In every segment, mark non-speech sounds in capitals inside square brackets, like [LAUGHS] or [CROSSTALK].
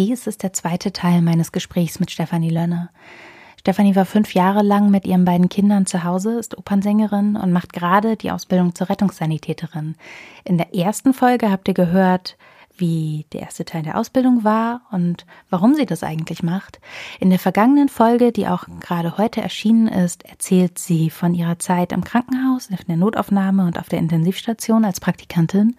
Dies ist der zweite Teil meines Gesprächs mit Stefanie Lönne. Stefanie war fünf Jahre lang mit ihren beiden Kindern zu Hause, ist Opernsängerin und macht gerade die Ausbildung zur Rettungssanitäterin. In der ersten Folge habt ihr gehört, wie der erste Teil der Ausbildung war und warum sie das eigentlich macht. In der vergangenen Folge, die auch gerade heute erschienen ist, erzählt sie von ihrer Zeit im Krankenhaus, in der Notaufnahme und auf der Intensivstation als Praktikantin.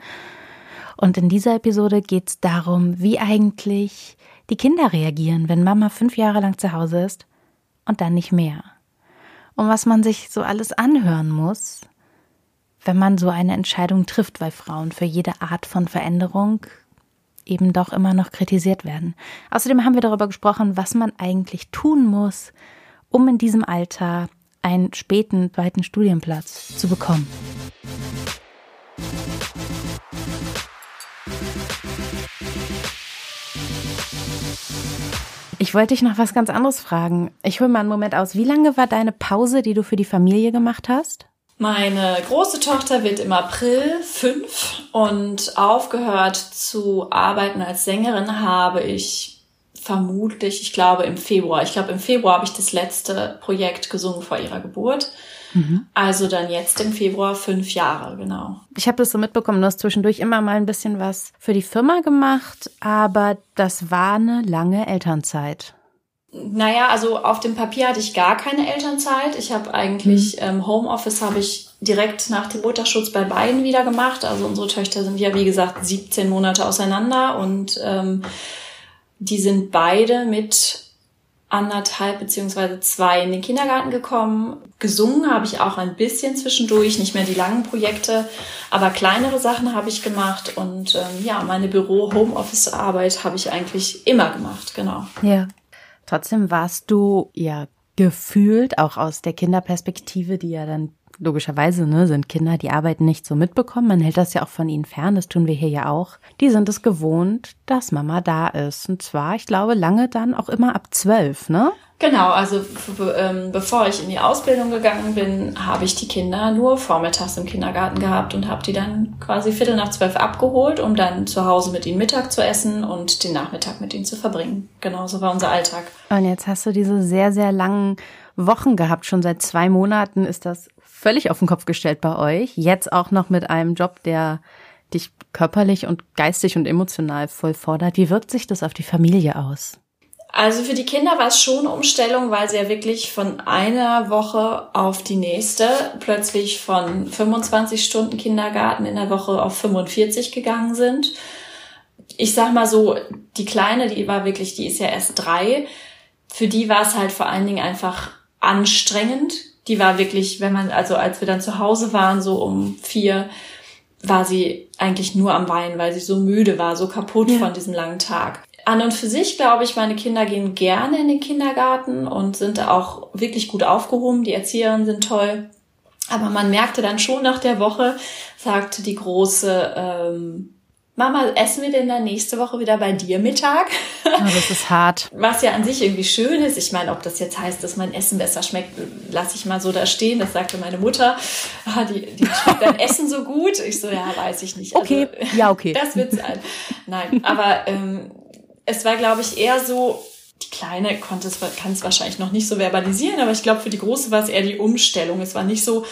Und in dieser Episode geht es darum, wie eigentlich die Kinder reagieren, wenn Mama fünf Jahre lang zu Hause ist und dann nicht mehr. Und was man sich so alles anhören muss, wenn man so eine Entscheidung trifft, weil Frauen für jede Art von Veränderung eben doch immer noch kritisiert werden. Außerdem haben wir darüber gesprochen, was man eigentlich tun muss, um in diesem Alter einen späten zweiten Studienplatz zu bekommen. Ich wollte dich noch was ganz anderes fragen. Ich hole mal einen Moment aus. Wie lange war deine Pause, die du für die Familie gemacht hast? Meine große Tochter wird im April fünf und aufgehört zu arbeiten als Sängerin habe ich vermutlich, ich glaube im Februar. Ich glaube im Februar habe ich das letzte Projekt gesungen vor ihrer Geburt. Mhm. Also dann jetzt im Februar fünf Jahre, genau. Ich habe das so mitbekommen, du hast zwischendurch immer mal ein bisschen was für die Firma gemacht, aber das war eine lange Elternzeit. Naja, also auf dem Papier hatte ich gar keine Elternzeit. Ich habe eigentlich mhm. ähm, Homeoffice habe ich direkt nach dem Mutterschutz bei beiden wieder gemacht. Also unsere Töchter sind ja wie gesagt 17 Monate auseinander und ähm, die sind beide mit anderthalb beziehungsweise zwei in den Kindergarten gekommen. Gesungen habe ich auch ein bisschen zwischendurch, nicht mehr die langen Projekte, aber kleinere Sachen habe ich gemacht und ähm, ja, meine Büro-Homeoffice-Arbeit habe ich eigentlich immer gemacht, genau. Ja. Trotzdem warst du ja gefühlt, auch aus der Kinderperspektive, die ja dann logischerweise ne, sind Kinder, die arbeiten nicht so mitbekommen. Man hält das ja auch von ihnen fern, das tun wir hier ja auch. Die sind es gewohnt, dass Mama da ist. Und zwar, ich glaube, lange dann auch immer ab zwölf, ne? Genau, also ähm, bevor ich in die Ausbildung gegangen bin, habe ich die Kinder nur vormittags im Kindergarten gehabt und habe die dann quasi Viertel nach zwölf abgeholt, um dann zu Hause mit ihnen Mittag zu essen und den Nachmittag mit ihnen zu verbringen. Genau, so war unser Alltag. Und jetzt hast du diese sehr, sehr langen Wochen gehabt. Schon seit zwei Monaten ist das völlig auf den Kopf gestellt bei euch. Jetzt auch noch mit einem Job, der dich körperlich und geistig und emotional voll fordert. Wie wirkt sich das auf die Familie aus? Also für die Kinder war es schon eine Umstellung, weil sie ja wirklich von einer Woche auf die nächste plötzlich von 25 Stunden Kindergarten in der Woche auf 45 gegangen sind. Ich sag mal so, die Kleine, die war wirklich, die ist ja erst drei. Für die war es halt vor allen Dingen einfach anstrengend, die war wirklich, wenn man, also als wir dann zu Hause waren, so um vier, war sie eigentlich nur am Weinen, weil sie so müde war, so kaputt ja. von diesem langen Tag. An und für sich glaube ich, meine Kinder gehen gerne in den Kindergarten und sind auch wirklich gut aufgehoben. Die Erzieherinnen sind toll. Aber man merkte dann schon nach der Woche, sagte die große, ähm, Mama, essen wir denn dann nächste Woche wieder bei dir Mittag? Oh, das ist hart. [LAUGHS] Was ja an sich irgendwie schön ist. Ich meine, ob das jetzt heißt, dass mein Essen besser schmeckt, lasse ich mal so da stehen. Das sagte meine Mutter. Ah, die, die schmeckt dein [LAUGHS] Essen so gut. Ich so, ja, weiß ich nicht. Okay, also, ja, okay. Das wird sein. Nein, aber ähm, es war, glaube ich, eher so, die Kleine konnte es, kann es wahrscheinlich noch nicht so verbalisieren, aber ich glaube, für die Große war es eher die Umstellung. Es war nicht so,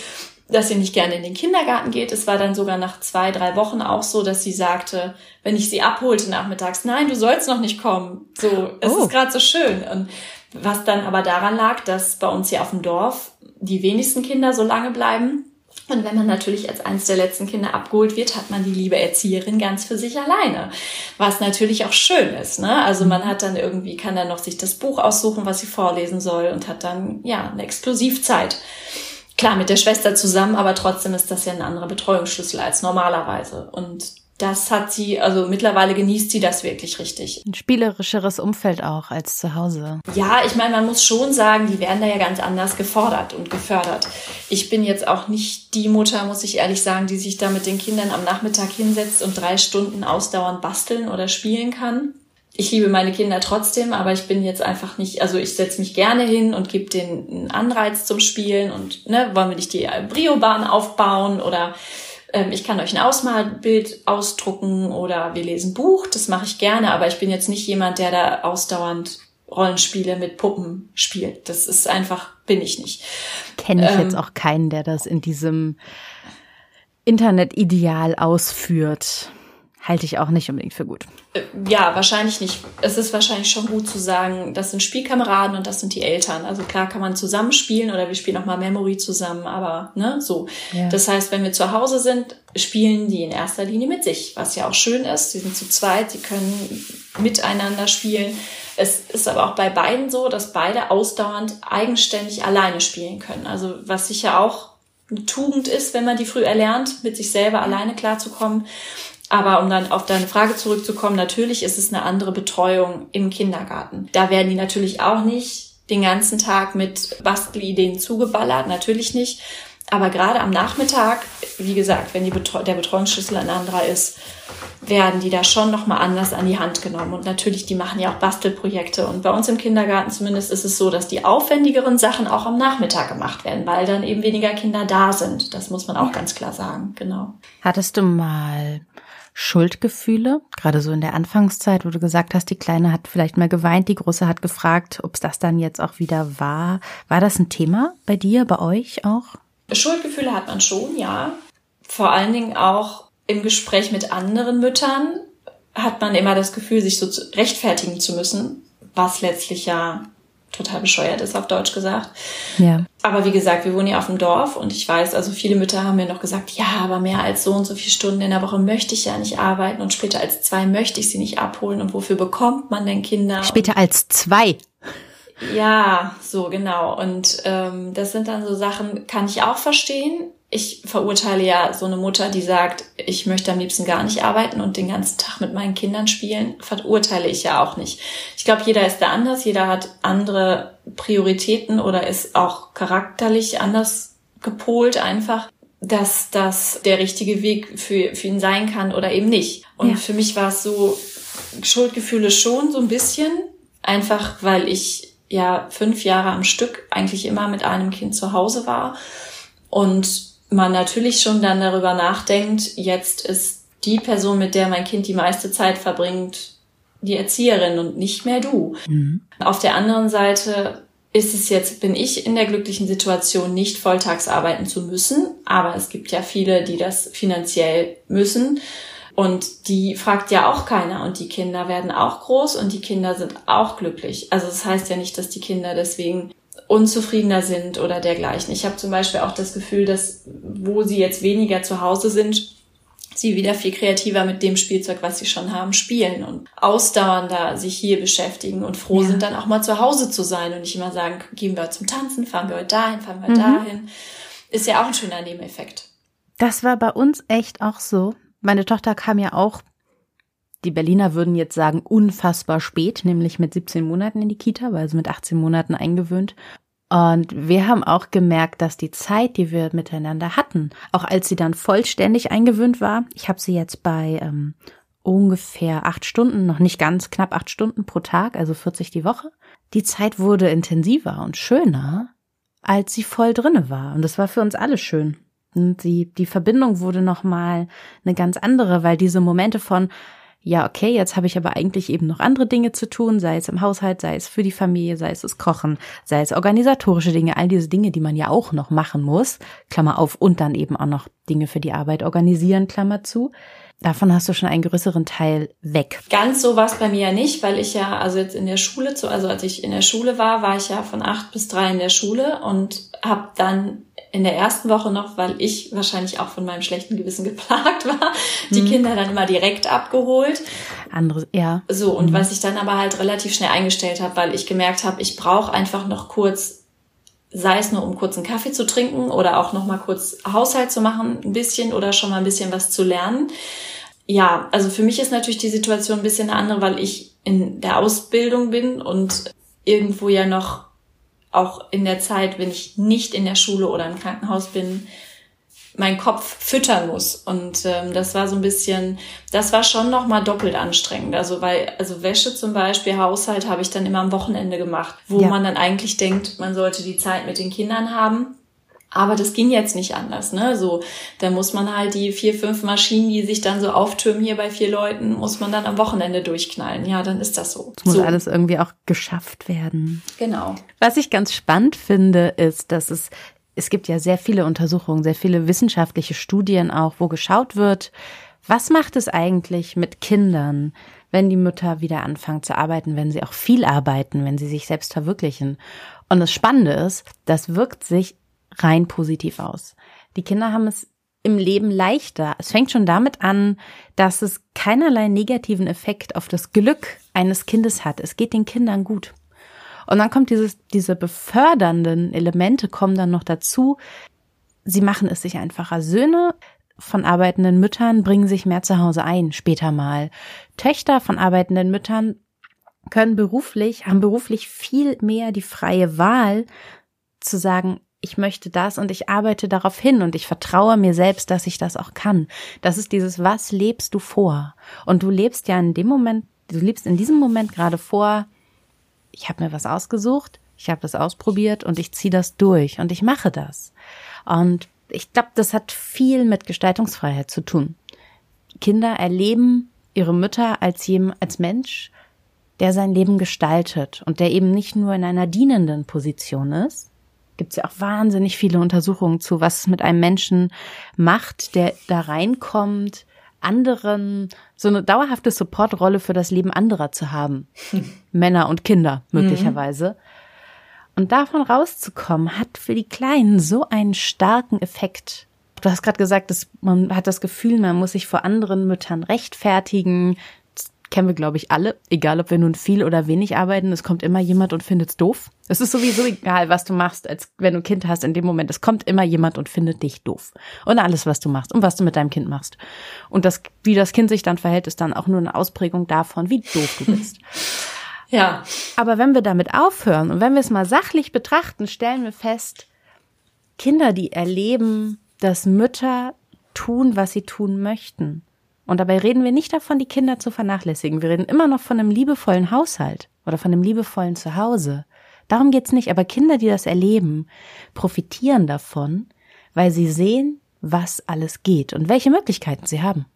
dass sie nicht gerne in den Kindergarten geht. Es war dann sogar nach zwei, drei Wochen auch so, dass sie sagte, wenn ich sie abholte nachmittags, nein, du sollst noch nicht kommen. So, es oh. ist gerade so schön. Und was dann aber daran lag, dass bei uns hier auf dem Dorf die wenigsten Kinder so lange bleiben. Und wenn man natürlich als eines der letzten Kinder abgeholt wird, hat man die liebe Erzieherin ganz für sich alleine. Was natürlich auch schön ist, ne? Also man hat dann irgendwie, kann dann noch sich das Buch aussuchen, was sie vorlesen soll und hat dann, ja, eine Exklusivzeit. Klar, mit der Schwester zusammen, aber trotzdem ist das ja ein anderer Betreuungsschlüssel als normalerweise. Und das hat sie, also mittlerweile genießt sie das wirklich richtig. Ein spielerischeres Umfeld auch als zu Hause. Ja, ich meine, man muss schon sagen, die werden da ja ganz anders gefordert und gefördert. Ich bin jetzt auch nicht die Mutter, muss ich ehrlich sagen, die sich da mit den Kindern am Nachmittag hinsetzt und drei Stunden ausdauernd basteln oder spielen kann ich liebe meine Kinder trotzdem, aber ich bin jetzt einfach nicht, also ich setze mich gerne hin und gebe denen einen Anreiz zum Spielen und ne, wollen wir nicht die Brio-Bahn aufbauen oder Ähm, ich kann euch ein Ausmalbild ausdrucken oder wir lesen Buch. Das mache ich gerne, aber ich bin jetzt nicht jemand, der da ausdauernd Rollenspiele mit Puppen spielt. Das ist einfach, bin ich nicht. Kenne ich ähm, jetzt auch keinen, der das in diesem Internet-Ideal ausführt halte ich auch nicht unbedingt für gut. Äh, ja, wahrscheinlich nicht. Es ist wahrscheinlich schon gut zu sagen, das sind Spielkameraden und das sind die Eltern. Also klar kann man zusammenspielen oder wir spielen auch mal Memory zusammen, aber ne, so. Ja. Das heißt, wenn wir zu Hause sind, spielen die in erster Linie mit sich, was ja auch schön ist. Die sind zu zweit, die können miteinander spielen. Es ist aber auch bei beiden so, dass beide ausdauernd eigenständig alleine spielen können. Also was sicher auch eine Tugend ist, wenn man die früh erlernt, mit sich selber alleine klarzukommen. Aber um dann auf deine Frage zurückzukommen, natürlich ist es eine andere Betreuung im Kindergarten. Da werden die natürlich auch nicht den ganzen Tag mit Bastelideen zugeballert, natürlich nicht. Aber gerade am Nachmittag, wie gesagt, wenn Betreu der Betreuungsschlüssel ein anderer ist, werden die da schon nochmal anders an die Hand genommen. Und natürlich, die machen ja auch Bastelprojekte. Und bei uns im Kindergarten zumindest ist es so, dass die aufwendigeren Sachen auch am Nachmittag gemacht werden, weil dann eben weniger Kinder da sind. Das muss man auch ganz klar sagen, genau. Hattest du mal Schuldgefühle, gerade so in der Anfangszeit, wo du gesagt hast, die Kleine hat vielleicht mal geweint, die Große hat gefragt, ob es das dann jetzt auch wieder war. War das ein Thema bei dir, bei euch auch? Schuldgefühle hat man schon, ja. Vor allen Dingen auch im Gespräch mit anderen Müttern hat man immer das Gefühl, sich so rechtfertigen zu müssen, was letztlich ja total bescheuert ist, auf Deutsch gesagt. Ja. Aber wie gesagt, wir wohnen ja auf dem Dorf und ich weiß, also viele Mütter haben mir noch gesagt, ja, aber mehr als so und so viele Stunden in der Woche möchte ich ja nicht arbeiten und später als zwei möchte ich sie nicht abholen und wofür bekommt man denn Kinder? Später als zwei. Ja, so genau. Und ähm, das sind dann so Sachen, kann ich auch verstehen ich verurteile ja so eine Mutter, die sagt, ich möchte am liebsten gar nicht arbeiten und den ganzen Tag mit meinen Kindern spielen, verurteile ich ja auch nicht. Ich glaube, jeder ist da anders, jeder hat andere Prioritäten oder ist auch charakterlich anders gepolt einfach, dass das der richtige Weg für, für ihn sein kann oder eben nicht. Und ja. für mich war es so Schuldgefühle schon so ein bisschen, einfach weil ich ja fünf Jahre am Stück eigentlich immer mit einem Kind zu Hause war und man natürlich schon dann darüber nachdenkt, jetzt ist die Person, mit der mein Kind die meiste Zeit verbringt, die Erzieherin und nicht mehr du. Mhm. Auf der anderen Seite ist es jetzt, bin ich in der glücklichen Situation, nicht volltags arbeiten zu müssen, aber es gibt ja viele, die das finanziell müssen. Und die fragt ja auch keiner. Und die Kinder werden auch groß und die Kinder sind auch glücklich. Also das heißt ja nicht, dass die Kinder deswegen unzufriedener sind oder dergleichen. Ich habe zum Beispiel auch das Gefühl, dass wo sie jetzt weniger zu Hause sind, sie wieder viel kreativer mit dem Spielzeug, was sie schon haben, spielen und ausdauernder sich hier beschäftigen und froh ja. sind, dann auch mal zu Hause zu sein und nicht immer sagen, gehen wir zum Tanzen, fahren wir heute dahin, fahren wir mhm. dahin. Ist ja auch ein schöner Nebeneffekt. Das war bei uns echt auch so. Meine Tochter kam ja auch die Berliner würden jetzt sagen, unfassbar spät, nämlich mit 17 Monaten in die Kita, weil sie mit 18 Monaten eingewöhnt. Und wir haben auch gemerkt, dass die Zeit, die wir miteinander hatten, auch als sie dann vollständig eingewöhnt war, ich habe sie jetzt bei ähm, ungefähr acht Stunden, noch nicht ganz knapp acht Stunden pro Tag, also 40 die Woche, die Zeit wurde intensiver und schöner, als sie voll drinne war. Und das war für uns alle schön. Und die, die Verbindung wurde nochmal eine ganz andere, weil diese Momente von, ja, okay, jetzt habe ich aber eigentlich eben noch andere Dinge zu tun, sei es im Haushalt, sei es für die Familie, sei es das Kochen, sei es organisatorische Dinge, all diese Dinge, die man ja auch noch machen muss, Klammer auf, und dann eben auch noch Dinge für die Arbeit organisieren, Klammer zu. Davon hast du schon einen größeren Teil weg. Ganz so war es bei mir ja nicht, weil ich ja, also jetzt in der Schule, also als ich in der Schule war, war ich ja von acht bis drei in der Schule und habe dann in der ersten Woche noch, weil ich wahrscheinlich auch von meinem schlechten Gewissen [LAUGHS] geplagt war, die mhm. Kinder dann immer direkt abgeholt. Andere, ja. So, und mhm. was ich dann aber halt relativ schnell eingestellt habe, weil ich gemerkt habe, ich brauche einfach noch kurz, sei es nur um kurz einen Kaffee zu trinken oder auch noch mal kurz Haushalt zu machen, ein bisschen oder schon mal ein bisschen was zu lernen. Ja, also für mich ist natürlich die Situation ein bisschen eine andere, weil ich in der Ausbildung bin und irgendwo ja noch auch in der Zeit, wenn ich nicht in der Schule oder im Krankenhaus bin, meinen Kopf füttern muss. Und ähm, das war so ein bisschen, das war schon nochmal doppelt anstrengend. Also weil, also Wäsche zum Beispiel, Haushalt habe ich dann immer am Wochenende gemacht, wo ja. man dann eigentlich denkt, man sollte die Zeit mit den Kindern haben. Aber das ging jetzt nicht anders, ne? So, da muss man halt die vier, fünf Maschinen, die sich dann so auftürmen hier bei vier Leuten, muss man dann am Wochenende durchknallen. Ja, dann ist das so. Es muss so. alles irgendwie auch geschafft werden. Genau. Was ich ganz spannend finde, ist, dass es es gibt ja sehr viele Untersuchungen, sehr viele wissenschaftliche Studien auch, wo geschaut wird, was macht es eigentlich mit Kindern, wenn die Mütter wieder anfangen zu arbeiten, wenn sie auch viel arbeiten, wenn sie sich selbst verwirklichen. Und das Spannende ist, das wirkt sich rein positiv aus. Die Kinder haben es im Leben leichter. Es fängt schon damit an, dass es keinerlei negativen Effekt auf das Glück eines Kindes hat. Es geht den Kindern gut. Und dann kommt dieses, diese befördernden Elemente kommen dann noch dazu. Sie machen es sich einfacher. Söhne von arbeitenden Müttern bringen sich mehr zu Hause ein, später mal. Töchter von arbeitenden Müttern können beruflich, haben beruflich viel mehr die freie Wahl zu sagen, ich möchte das und ich arbeite darauf hin und ich vertraue mir selbst, dass ich das auch kann. Das ist dieses, was lebst du vor? Und du lebst ja in dem Moment, du lebst in diesem Moment gerade vor, ich habe mir was ausgesucht, ich habe das ausprobiert und ich ziehe das durch und ich mache das. Und ich glaube, das hat viel mit Gestaltungsfreiheit zu tun. Kinder erleben ihre Mütter als jedem, als Mensch, der sein Leben gestaltet und der eben nicht nur in einer dienenden Position ist. Gibt es ja auch wahnsinnig viele Untersuchungen zu, was es mit einem Menschen macht, der da reinkommt, anderen so eine dauerhafte Supportrolle für das Leben anderer zu haben. [LAUGHS] Männer und Kinder möglicherweise. Mhm. Und davon rauszukommen, hat für die Kleinen so einen starken Effekt. Du hast gerade gesagt, dass man hat das Gefühl, man muss sich vor anderen Müttern rechtfertigen. Kennen wir, glaube ich, alle. Egal, ob wir nun viel oder wenig arbeiten, es kommt immer jemand und findet's doof. Es ist sowieso egal, was du machst, als wenn du ein Kind hast in dem Moment. Es kommt immer jemand und findet dich doof. Und alles, was du machst und was du mit deinem Kind machst. Und das, wie das Kind sich dann verhält, ist dann auch nur eine Ausprägung davon, wie doof du bist. [LAUGHS] Ja. Aber wenn wir damit aufhören und wenn wir es mal sachlich betrachten, stellen wir fest, Kinder, die erleben, dass Mütter tun, was sie tun möchten. Und dabei reden wir nicht davon, die Kinder zu vernachlässigen. Wir reden immer noch von einem liebevollen Haushalt oder von einem liebevollen Zuhause. Darum geht's nicht. Aber Kinder, die das erleben, profitieren davon, weil sie sehen, was alles geht und welche Möglichkeiten sie haben.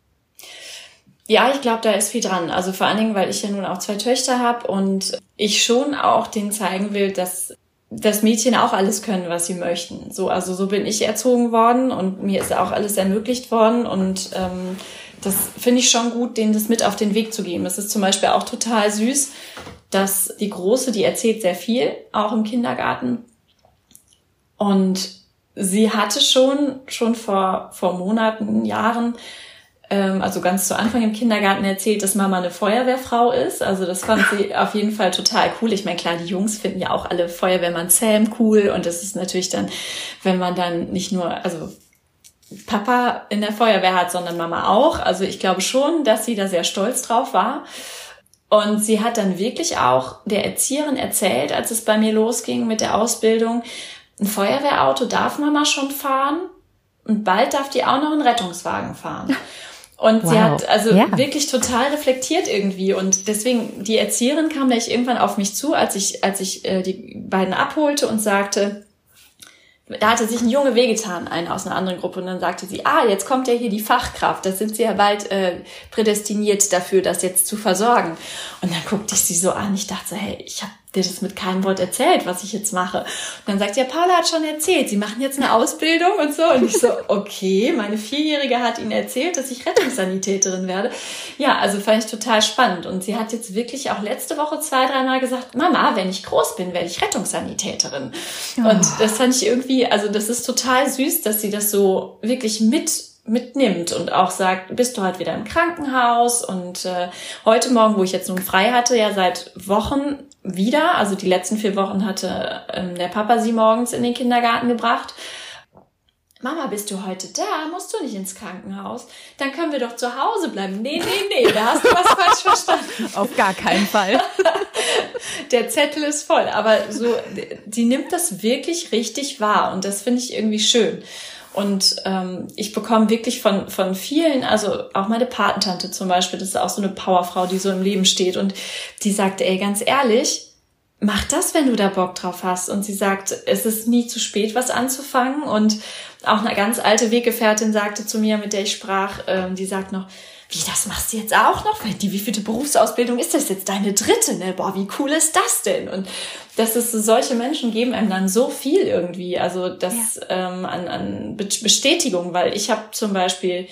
Ja, ich glaube, da ist viel dran. Also vor allen Dingen, weil ich ja nun auch zwei Töchter habe und ich schon auch denen zeigen will, dass das Mädchen auch alles können, was sie möchten. So, also so bin ich erzogen worden und mir ist auch alles ermöglicht worden und ähm, das finde ich schon gut, denen das mit auf den Weg zu geben. Es ist zum Beispiel auch total süß, dass die Große, die erzählt sehr viel, auch im Kindergarten. Und sie hatte schon, schon vor, vor Monaten, Jahren, ähm, also ganz zu Anfang im Kindergarten erzählt, dass Mama eine Feuerwehrfrau ist. Also das fand sie [LAUGHS] auf jeden Fall total cool. Ich meine, klar, die Jungs finden ja auch alle Feuerwehrmann Sam cool und das ist natürlich dann, wenn man dann nicht nur, also Papa in der Feuerwehr hat, sondern Mama auch. Also ich glaube schon, dass sie da sehr stolz drauf war. Und sie hat dann wirklich auch der Erzieherin erzählt, als es bei mir losging mit der Ausbildung, ein Feuerwehrauto darf Mama schon fahren und bald darf die auch noch einen Rettungswagen fahren. [LAUGHS] Und wow. sie hat also ja. wirklich total reflektiert irgendwie. Und deswegen, die Erzieherin kam gleich irgendwann auf mich zu, als ich, als ich äh, die beiden abholte und sagte, da hatte sich ein Junge wehgetan, einer aus einer anderen Gruppe. Und dann sagte sie, ah, jetzt kommt ja hier die Fachkraft. Das sind sie ja bald äh, prädestiniert dafür, das jetzt zu versorgen. Und dann guckte ich sie so an. Ich dachte hey, ich habe dir das mit keinem Wort erzählt, was ich jetzt mache. Und dann sagt ja, Paula hat schon erzählt, sie machen jetzt eine Ausbildung und so. Und ich so, [LAUGHS] okay, meine Vierjährige hat ihnen erzählt, dass ich Rettungssanitäterin werde. Ja, also fand ich total spannend. Und sie hat jetzt wirklich auch letzte Woche zwei, dreimal gesagt, Mama, wenn ich groß bin, werde ich Rettungssanitäterin. Oh. Und das fand ich irgendwie, also das ist total süß, dass sie das so wirklich mit mitnimmt und auch sagt, bist du halt wieder im Krankenhaus und äh, heute Morgen, wo ich jetzt nun frei hatte, ja seit Wochen wieder, also die letzten vier Wochen hatte ähm, der Papa sie morgens in den Kindergarten gebracht. Mama, bist du heute da? Musst du nicht ins Krankenhaus? Dann können wir doch zu Hause bleiben. Nee, nee, nee, da hast du was [LAUGHS] falsch verstanden. Auf gar keinen Fall. [LAUGHS] der Zettel ist voll, aber so, die nimmt das wirklich richtig wahr und das finde ich irgendwie schön. Und ähm, ich bekomme wirklich von, von vielen, also auch meine Patentante zum Beispiel, das ist auch so eine Powerfrau, die so im Leben steht und die sagte, ey, ganz ehrlich, mach das, wenn du da Bock drauf hast. Und sie sagt, es ist nie zu spät, was anzufangen. Und auch eine ganz alte Weggefährtin sagte zu mir, mit der ich sprach, ähm, die sagt noch, wie, das machst du jetzt auch noch? Die, wie viele Berufsausbildung ist das jetzt? Deine dritte, ne? Boah, wie cool ist das denn? Und dass es solche Menschen geben einem dann so viel irgendwie, also das ja. ähm, an, an Bestätigung, weil ich habe zum Beispiel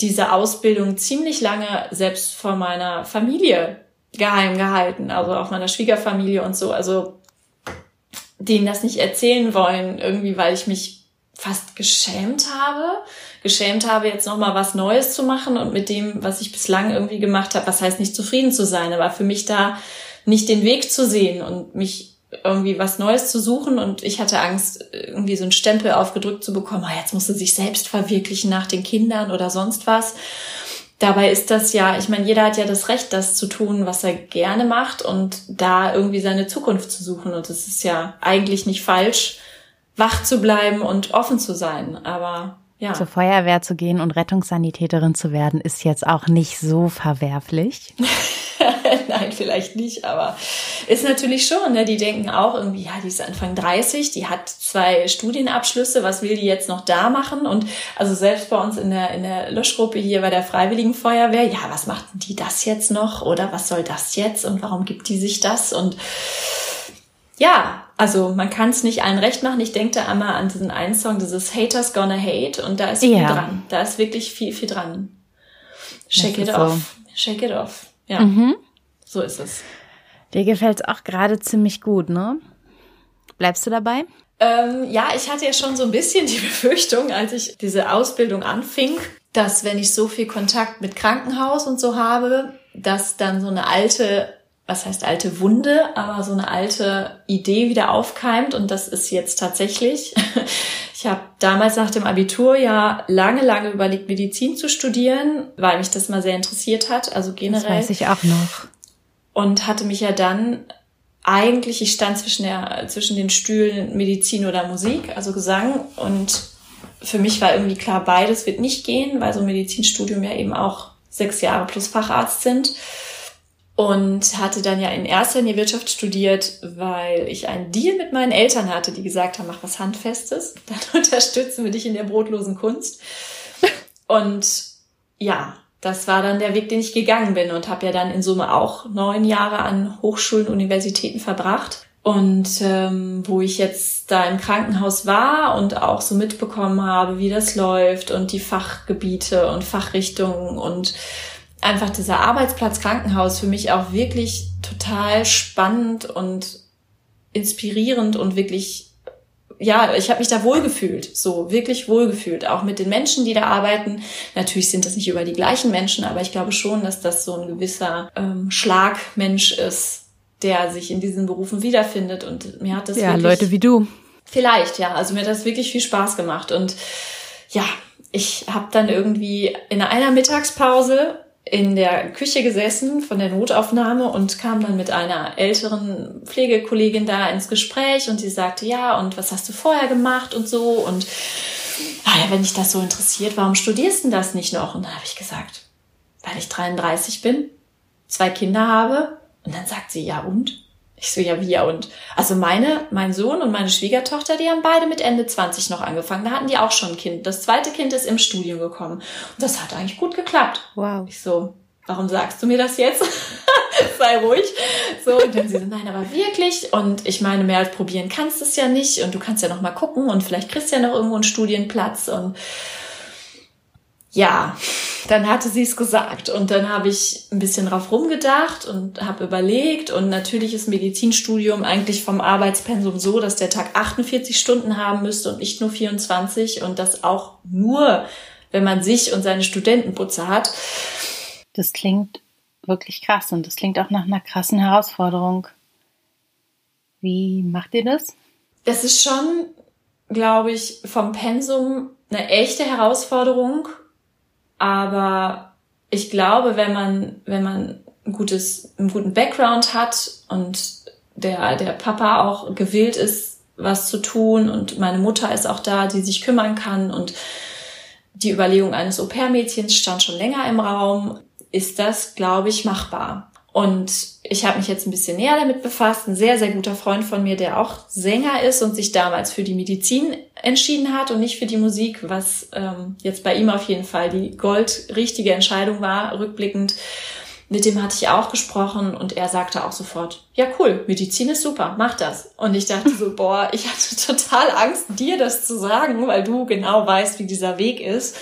diese Ausbildung ziemlich lange selbst vor meiner Familie geheim gehalten, also auch meiner Schwiegerfamilie und so, also denen das nicht erzählen wollen, irgendwie, weil ich mich fast geschämt habe, geschämt habe, jetzt nochmal was Neues zu machen und mit dem, was ich bislang irgendwie gemacht habe, was heißt nicht zufrieden zu sein, aber für mich da nicht den Weg zu sehen und mich irgendwie was Neues zu suchen und ich hatte Angst, irgendwie so einen Stempel aufgedrückt zu bekommen, ah, jetzt musst du sich selbst verwirklichen nach den Kindern oder sonst was. Dabei ist das ja, ich meine, jeder hat ja das Recht, das zu tun, was er gerne macht und da irgendwie seine Zukunft zu suchen. Und es ist ja eigentlich nicht falsch, wach zu bleiben und offen zu sein. Aber ja. Zur Feuerwehr zu gehen und Rettungssanitäterin zu werden, ist jetzt auch nicht so verwerflich. [LAUGHS] Nein, vielleicht nicht, aber ist natürlich schon. Ne? Die denken auch irgendwie, ja, die ist Anfang 30, die hat zwei Studienabschlüsse, was will die jetzt noch da machen? Und also selbst bei uns in der, in der Löschgruppe hier bei der Freiwilligen Feuerwehr, ja, was macht die das jetzt noch? Oder was soll das jetzt? Und warum gibt die sich das? Und ja, also man kann es nicht allen recht machen. Ich denke da einmal an diesen einen Song, dieses Haters Gonna Hate und da ist viel ja. dran. Da ist wirklich viel, viel dran. Shake it off. So. Shake it off. Ja. Mhm. So ist es. Dir gefällt es auch gerade ziemlich gut, ne? Bleibst du dabei? Ähm, ja, ich hatte ja schon so ein bisschen die [LAUGHS] Befürchtung, als ich diese Ausbildung anfing, dass wenn ich so viel Kontakt mit Krankenhaus und so habe, dass dann so eine alte was heißt alte Wunde, aber so eine alte Idee wieder aufkeimt und das ist jetzt tatsächlich. [LAUGHS] Ich habe damals nach dem Abitur ja lange, lange überlegt, Medizin zu studieren, weil mich das mal sehr interessiert hat, also generell. Das weiß ich auch noch. Und hatte mich ja dann eigentlich, ich stand zwischen, der, zwischen den Stühlen Medizin oder Musik, also Gesang und für mich war irgendwie klar, beides wird nicht gehen, weil so ein Medizinstudium ja eben auch sechs Jahre plus Facharzt sind und hatte dann ja in erster Linie Wirtschaft studiert, weil ich einen Deal mit meinen Eltern hatte, die gesagt haben, mach was Handfestes, [LAUGHS] dann unterstützen wir dich in der brotlosen Kunst. Und ja, das war dann der Weg, den ich gegangen bin und habe ja dann in Summe auch neun Jahre an Hochschulen, Universitäten verbracht. Und ähm, wo ich jetzt da im Krankenhaus war und auch so mitbekommen habe, wie das läuft und die Fachgebiete und Fachrichtungen und einfach dieser Arbeitsplatz Krankenhaus für mich auch wirklich total spannend und inspirierend und wirklich ja, ich habe mich da wohlgefühlt, so wirklich wohlgefühlt, auch mit den Menschen, die da arbeiten. Natürlich sind das nicht über die gleichen Menschen, aber ich glaube schon, dass das so ein gewisser ähm, Schlagmensch ist, der sich in diesen Berufen wiederfindet. Und mir hat das ja Leute wie du. Vielleicht, ja. Also mir hat das wirklich viel Spaß gemacht und ja, ich habe dann irgendwie in einer Mittagspause in der Küche gesessen von der Notaufnahme und kam dann mit einer älteren Pflegekollegin da ins Gespräch und sie sagte, ja, und was hast du vorher gemacht und so und ah ja, wenn dich das so interessiert, warum studierst du das nicht noch? Und dann habe ich gesagt, weil ich 33 bin, zwei Kinder habe und dann sagt sie, ja und? Ich so, ja, ja und? Also meine, mein Sohn und meine Schwiegertochter, die haben beide mit Ende 20 noch angefangen. Da hatten die auch schon ein Kind. Das zweite Kind ist im Studium gekommen. Und das hat eigentlich gut geklappt. Wow. Ich so, warum sagst du mir das jetzt? [LAUGHS] Sei ruhig. So, und dann sie so, nein, aber wirklich. Und ich meine, mehr als probieren kannst du es ja nicht. Und du kannst ja noch mal gucken. Und vielleicht kriegst du ja noch irgendwo einen Studienplatz. Und ja, dann hatte sie es gesagt und dann habe ich ein bisschen drauf rumgedacht und habe überlegt und natürlich ist Medizinstudium eigentlich vom Arbeitspensum so, dass der Tag 48 Stunden haben müsste und nicht nur 24 und das auch nur, wenn man sich und seine Studentenputze hat. Das klingt wirklich krass und das klingt auch nach einer krassen Herausforderung. Wie macht ihr das? Das ist schon, glaube ich, vom Pensum eine echte Herausforderung aber ich glaube, wenn man, wenn man ein gutes, einen guten Background hat und der, der Papa auch gewillt ist, was zu tun und meine Mutter ist auch da, die sich kümmern kann und die Überlegung eines Au-pair-Mädchens stand schon länger im Raum, ist das, glaube ich, machbar. Und ich habe mich jetzt ein bisschen näher damit befasst. Ein sehr, sehr guter Freund von mir, der auch Sänger ist und sich damals für die Medizin entschieden hat und nicht für die Musik, was ähm, jetzt bei ihm auf jeden Fall die goldrichtige Entscheidung war, rückblickend. Mit dem hatte ich auch gesprochen und er sagte auch sofort, ja cool, Medizin ist super, mach das. Und ich dachte so, [LAUGHS] boah, ich hatte total Angst, dir das zu sagen, weil du genau weißt, wie dieser Weg ist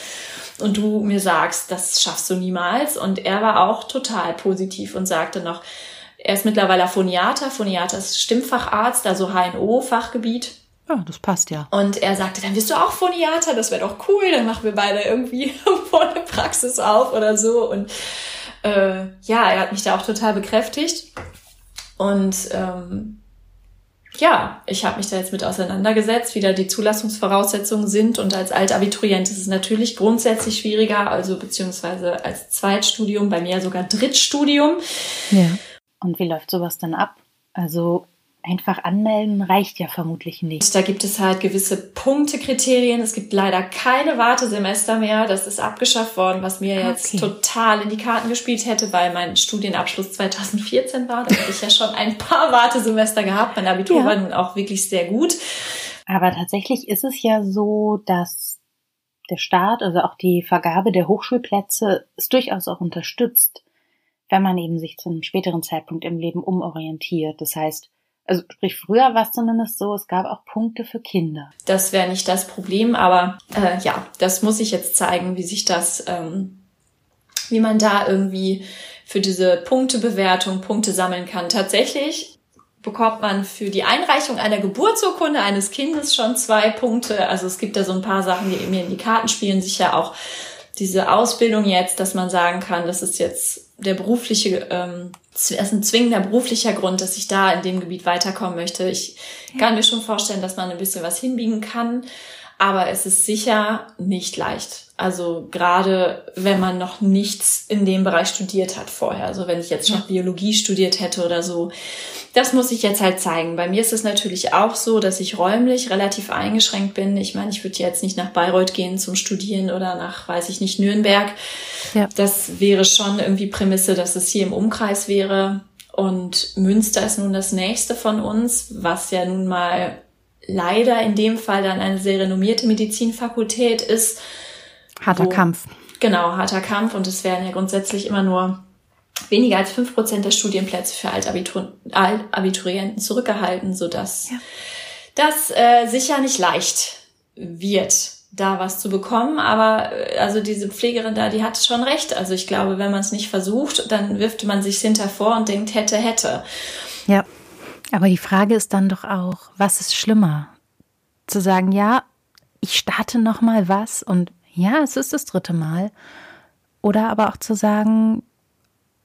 und du mir sagst, das schaffst du niemals. Und er war auch total positiv und sagte noch, er ist mittlerweile Phoniater. Phoniater ist Stimmfacharzt, also HNO-Fachgebiet. Ja, das passt ja. Und er sagte, dann wirst du auch Phoniater, das wäre doch cool, dann machen wir beide irgendwie [LAUGHS] vor eine Praxis auf oder so. Und äh, ja, er hat mich da auch total bekräftigt. Und ähm, ja, ich habe mich da jetzt mit auseinandergesetzt, wie da die Zulassungsvoraussetzungen sind. Und als Altabiturient ist es natürlich grundsätzlich schwieriger, also beziehungsweise als Zweitstudium, bei mir sogar Drittstudium. Ja. Und wie läuft sowas dann ab? Also einfach anmelden reicht ja vermutlich nicht. Da gibt es halt gewisse Punktekriterien. Es gibt leider keine Wartesemester mehr. Das ist abgeschafft worden, was mir jetzt okay. total in die Karten gespielt hätte, weil mein Studienabschluss 2014 war. Da habe ich ja schon ein paar Wartesemester gehabt. Mein Abitur ja. war nun auch wirklich sehr gut. Aber tatsächlich ist es ja so, dass der Staat, also auch die Vergabe der Hochschulplätze, ist durchaus auch unterstützt, wenn man eben sich zu einem späteren Zeitpunkt im Leben umorientiert. Das heißt, also sprich, früher war es zumindest so, es gab auch Punkte für Kinder. Das wäre nicht das Problem, aber äh, ja, das muss ich jetzt zeigen, wie sich das, ähm, wie man da irgendwie für diese Punktebewertung Punkte sammeln kann. Tatsächlich bekommt man für die Einreichung einer Geburtsurkunde eines Kindes schon zwei Punkte. Also es gibt da so ein paar Sachen, die mir in die Karten spielen. Sicher auch diese Ausbildung jetzt, dass man sagen kann, das ist jetzt der berufliche, ähm, das ist ein zwingender beruflicher Grund, dass ich da in dem Gebiet weiterkommen möchte. Ich ja. kann mir schon vorstellen, dass man ein bisschen was hinbiegen kann, aber es ist sicher nicht leicht. Also gerade wenn man noch nichts in dem Bereich studiert hat vorher. Also wenn ich jetzt schon Biologie studiert hätte oder so. Das muss ich jetzt halt zeigen. Bei mir ist es natürlich auch so, dass ich räumlich relativ eingeschränkt bin. Ich meine, ich würde jetzt nicht nach Bayreuth gehen zum Studieren oder nach, weiß ich nicht, Nürnberg. Ja. Das wäre schon irgendwie Prämisse, dass es hier im Umkreis wäre. Und Münster ist nun das nächste von uns, was ja nun mal leider in dem Fall dann eine sehr renommierte Medizinfakultät ist Harter wo, Kampf. Genau, harter Kampf. Und es werden ja grundsätzlich immer nur weniger als fünf Prozent der Studienplätze für Altabitur Altabiturienten zurückgehalten, sodass ja. das äh, sicher nicht leicht wird, da was zu bekommen. Aber äh, also diese Pflegerin da, die hat schon recht. Also ich glaube, wenn man es nicht versucht, dann wirft man sich hinter vor und denkt, hätte, hätte. Ja. Aber die Frage ist dann doch auch, was ist schlimmer? Zu sagen, ja, ich starte noch mal was und ja, es ist das dritte Mal. Oder aber auch zu sagen,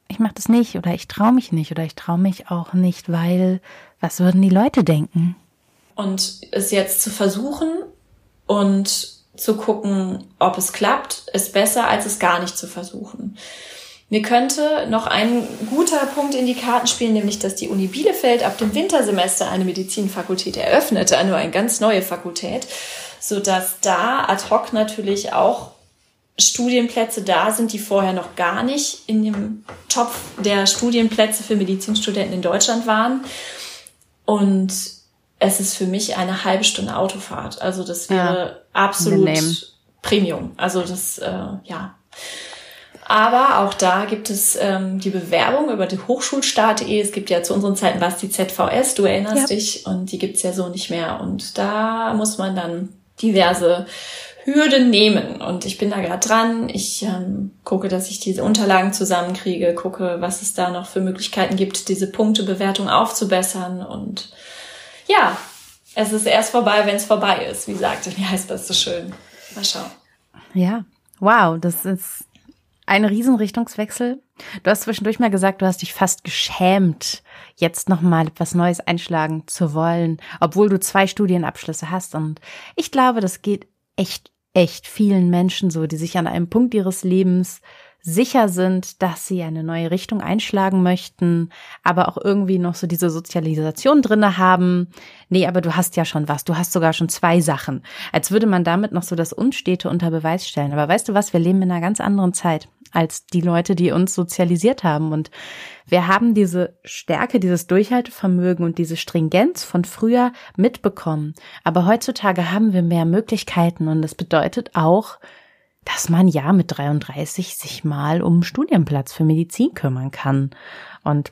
ich mache das nicht oder ich traue mich nicht oder ich traue mich auch nicht, weil was würden die Leute denken? Und es jetzt zu versuchen und zu gucken, ob es klappt, ist besser, als es gar nicht zu versuchen. Mir könnte noch ein guter Punkt in die Karten spielen, nämlich dass die Uni Bielefeld ab dem Wintersemester eine Medizinfakultät eröffnete, nur eine ganz neue Fakultät so dass da ad hoc natürlich auch Studienplätze da sind, die vorher noch gar nicht in dem Topf der Studienplätze für Medizinstudenten in Deutschland waren. Und es ist für mich eine halbe Stunde Autofahrt. Also das wäre ja, absolut Premium. Also das, äh, ja. Aber auch da gibt es ähm, die Bewerbung über die Hochschulstart.de. Es gibt ja zu unseren Zeiten was die ZVS, du erinnerst ja. dich, und die gibt's ja so nicht mehr. Und da muss man dann diverse Hürden nehmen. Und ich bin da gerade dran. Ich ähm, gucke, dass ich diese Unterlagen zusammenkriege, gucke, was es da noch für Möglichkeiten gibt, diese Punktebewertung aufzubessern. Und ja, es ist erst vorbei, wenn es vorbei ist. Wie sagte, wie heißt das so schön? Mal schauen. Ja, wow, das ist ein Riesenrichtungswechsel. Du hast zwischendurch mal gesagt, du hast dich fast geschämt, jetzt nochmal etwas Neues einschlagen zu wollen, obwohl du zwei Studienabschlüsse hast. Und ich glaube, das geht echt, echt vielen Menschen so, die sich an einem Punkt ihres Lebens sicher sind, dass sie eine neue Richtung einschlagen möchten, aber auch irgendwie noch so diese Sozialisation drinne haben. Nee, aber du hast ja schon was. Du hast sogar schon zwei Sachen. Als würde man damit noch so das Unstete unter Beweis stellen. Aber weißt du was? Wir leben in einer ganz anderen Zeit. Als die Leute, die uns sozialisiert haben. Und wir haben diese Stärke, dieses Durchhaltevermögen und diese Stringenz von früher mitbekommen. Aber heutzutage haben wir mehr Möglichkeiten und das bedeutet auch, dass man ja mit 33 sich mal um Studienplatz für Medizin kümmern kann. Und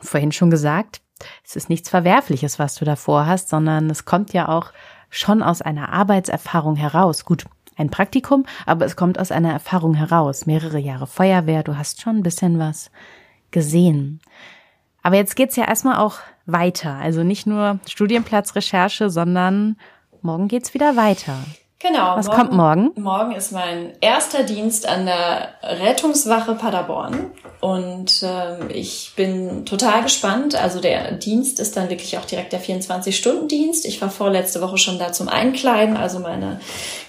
vorhin schon gesagt, es ist nichts Verwerfliches, was du davor hast, sondern es kommt ja auch schon aus einer Arbeitserfahrung heraus. Gut, ein Praktikum, aber es kommt aus einer Erfahrung heraus. Mehrere Jahre Feuerwehr, du hast schon ein bisschen was gesehen. Aber jetzt geht's ja erstmal auch weiter. Also nicht nur Studienplatzrecherche, sondern morgen geht's wieder weiter. Genau. Was morgen, kommt morgen? Morgen ist mein erster Dienst an der Rettungswache Paderborn. Und ähm, ich bin total gespannt. Also der Dienst ist dann wirklich auch direkt der 24-Stunden-Dienst. Ich war vorletzte Woche schon da zum Einkleiden. Also meine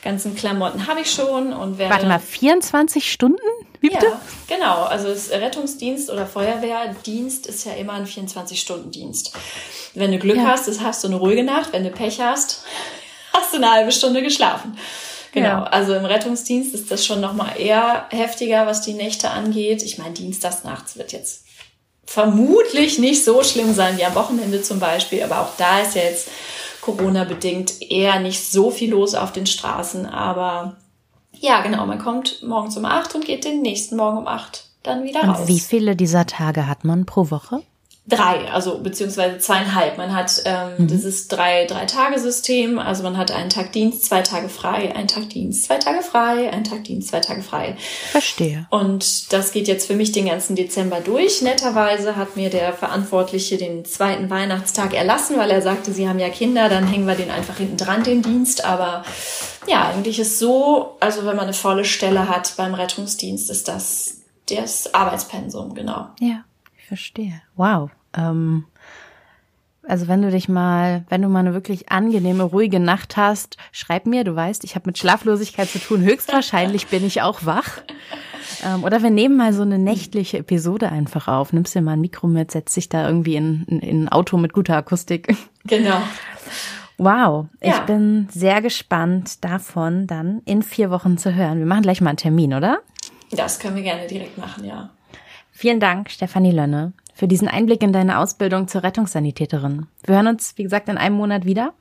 ganzen Klamotten habe ich schon. und werde Warte mal, 24 Stunden? Wie bitte? Ja, genau. Also das Rettungsdienst oder Feuerwehrdienst ist ja immer ein 24-Stunden-Dienst. Wenn du Glück ja. hast, hast du eine ruhige Nacht. Wenn du Pech hast, hast du eine halbe Stunde geschlafen. Genau, ja. also im Rettungsdienst ist das schon nochmal eher heftiger, was die Nächte angeht. Ich meine, dienstags nachts wird jetzt vermutlich nicht so schlimm sein wie am Wochenende zum Beispiel, aber auch da ist ja jetzt Corona-bedingt eher nicht so viel los auf den Straßen. Aber ja, genau, man kommt morgens um acht und geht den nächsten Morgen um acht dann wieder und raus. Wie viele dieser Tage hat man pro Woche? Drei, also beziehungsweise zweieinhalb. Man hat ähm, mhm. dieses drei drei Tage System, also man hat einen Tag Dienst, zwei Tage frei, einen Tag Dienst, zwei Tage frei, einen Tag Dienst, zwei Tage frei. Verstehe. Und das geht jetzt für mich den ganzen Dezember durch. Netterweise hat mir der Verantwortliche den zweiten Weihnachtstag erlassen, weil er sagte, Sie haben ja Kinder, dann hängen wir den einfach hinten dran den Dienst. Aber ja, eigentlich ist so, also wenn man eine volle Stelle hat beim Rettungsdienst, ist das das Arbeitspensum, genau. Ja, ich verstehe. Wow. Ähm, also wenn du dich mal, wenn du mal eine wirklich angenehme, ruhige Nacht hast, schreib mir, du weißt, ich habe mit Schlaflosigkeit zu tun, höchstwahrscheinlich bin ich auch wach. Ähm, oder wir nehmen mal so eine nächtliche Episode einfach auf, nimmst dir mal ein Mikro mit, setzt dich da irgendwie in, in, in ein Auto mit guter Akustik. Genau. Wow, ja. ich bin sehr gespannt davon dann in vier Wochen zu hören. Wir machen gleich mal einen Termin, oder? Das können wir gerne direkt machen, ja. Vielen Dank, Stefanie Lönne für diesen Einblick in deine Ausbildung zur Rettungssanitäterin. Wir hören uns, wie gesagt, in einem Monat wieder.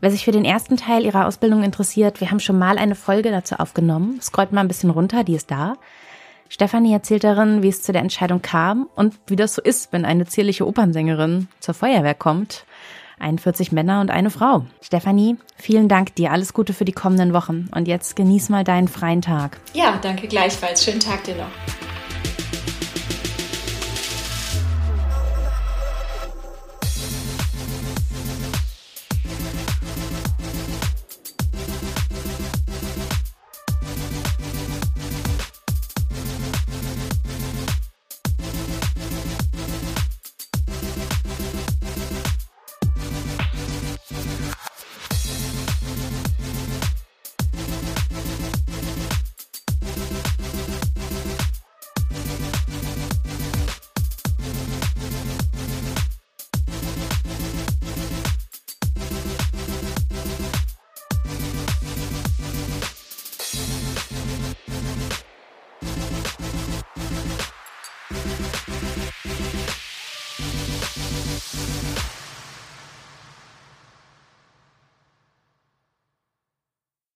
Wer sich für den ersten Teil ihrer Ausbildung interessiert, wir haben schon mal eine Folge dazu aufgenommen. Scrollt mal ein bisschen runter, die ist da. Stefanie erzählt darin, wie es zu der Entscheidung kam und wie das so ist, wenn eine zierliche Opernsängerin zur Feuerwehr kommt. 41 Männer und eine Frau. Stefanie, vielen Dank dir. Alles Gute für die kommenden Wochen. Und jetzt genieß mal deinen freien Tag. Ja, danke gleichfalls. Schönen Tag dir noch.